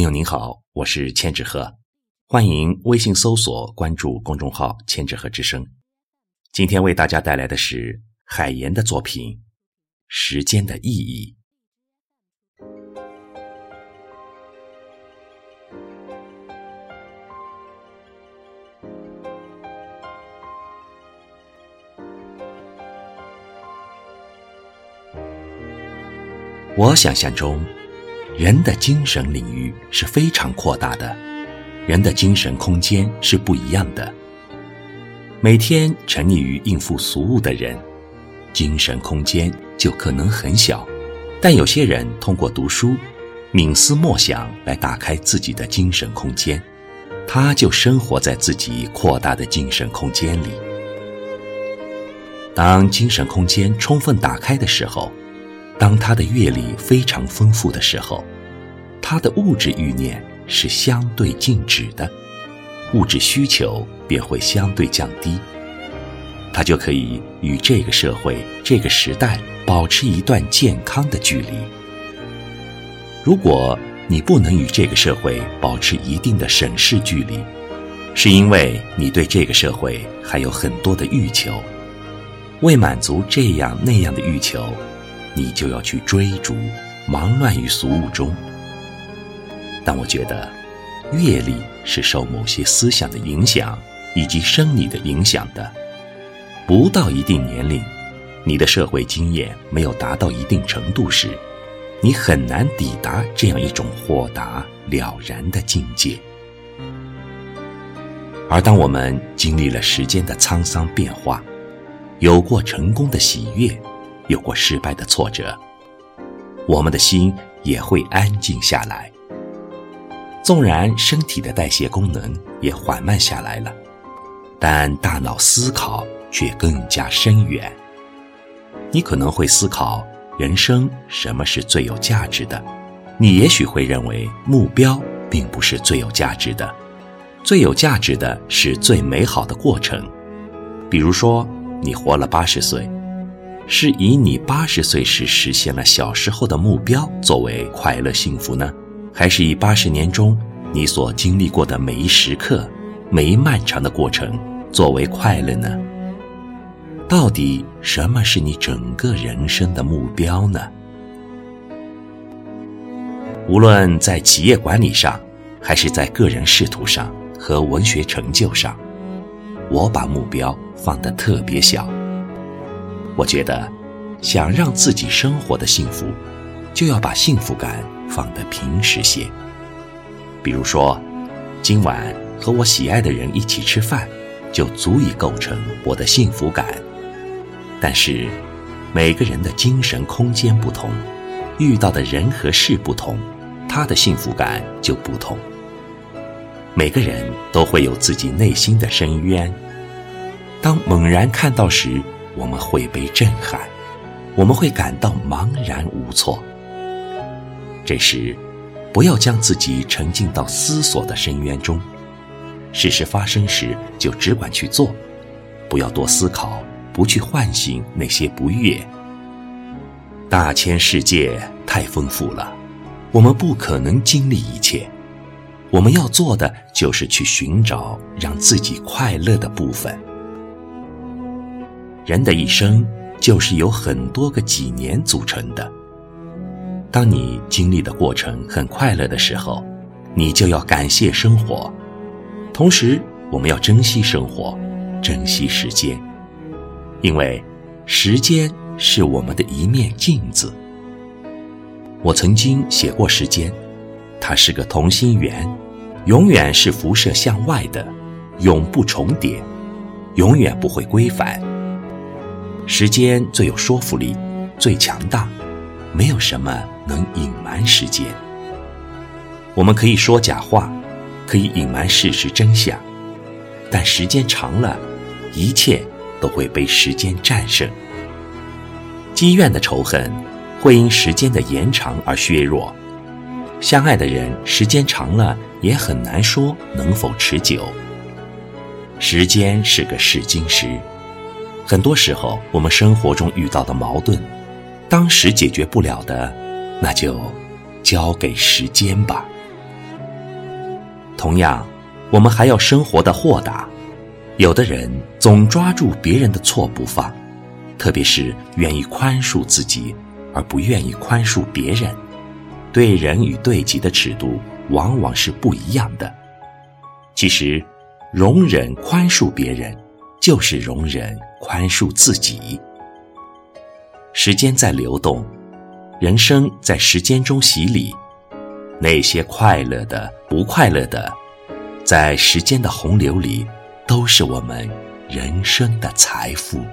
朋友您好，我是千纸鹤，欢迎微信搜索关注公众号“千纸鹤之声”。今天为大家带来的是海岩的作品《时间的意义》。我想象中。人的精神领域是非常扩大的，人的精神空间是不一样的。每天沉溺于应付俗务的人，精神空间就可能很小；但有些人通过读书、冥思默想来打开自己的精神空间，他就生活在自己扩大的精神空间里。当精神空间充分打开的时候，当他的阅历非常丰富的时候，他的物质欲念是相对静止的，物质需求便会相对降低，他就可以与这个社会、这个时代保持一段健康的距离。如果你不能与这个社会保持一定的审视距离，是因为你对这个社会还有很多的欲求，为满足这样那样的欲求。你就要去追逐，忙乱于俗物中。但我觉得，阅历是受某些思想的影响以及生理的影响的。不到一定年龄，你的社会经验没有达到一定程度时，你很难抵达这样一种豁达了然的境界。而当我们经历了时间的沧桑变化，有过成功的喜悦。有过失败的挫折，我们的心也会安静下来。纵然身体的代谢功能也缓慢下来了，但大脑思考却更加深远。你可能会思考人生什么是最有价值的，你也许会认为目标并不是最有价值的，最有价值的是最美好的过程。比如说，你活了八十岁。是以你八十岁时实现了小时候的目标作为快乐幸福呢，还是以八十年中你所经历过的每一时刻、每一漫长的过程作为快乐呢？到底什么是你整个人生的目标呢？无论在企业管理上，还是在个人仕途上和文学成就上，我把目标放得特别小。我觉得，想让自己生活的幸福，就要把幸福感放得平时些。比如说，今晚和我喜爱的人一起吃饭，就足以构成我的幸福感。但是，每个人的精神空间不同，遇到的人和事不同，他的幸福感就不同。每个人都会有自己内心的深渊，当猛然看到时。我们会被震撼，我们会感到茫然无措。这时，不要将自己沉浸到思索的深渊中，事实发生时就只管去做，不要多思考，不去唤醒那些不悦。大千世界太丰富了，我们不可能经历一切。我们要做的就是去寻找让自己快乐的部分。人的一生就是由很多个几年组成的。当你经历的过程很快乐的时候，你就要感谢生活。同时，我们要珍惜生活，珍惜时间，因为时间是我们的一面镜子。我曾经写过时间，它是个同心圆，永远是辐射向外的，永不重叠，永远不会归返。时间最有说服力，最强大，没有什么能隐瞒时间。我们可以说假话，可以隐瞒事实真相，但时间长了，一切都会被时间战胜。积怨的仇恨会因时间的延长而削弱，相爱的人时间长了也很难说能否持久。时间是个试金石。很多时候，我们生活中遇到的矛盾，当时解决不了的，那就交给时间吧。同样，我们还要生活的豁达。有的人总抓住别人的错不放，特别是愿意宽恕自己而不愿意宽恕别人，对人与对己的尺度往往是不一样的。其实，容忍宽恕别人，就是容忍宽恕自己。时间在流动，人生在时间中洗礼，那些快乐的、不快乐的，在时间的洪流里。都是我们人生的财富。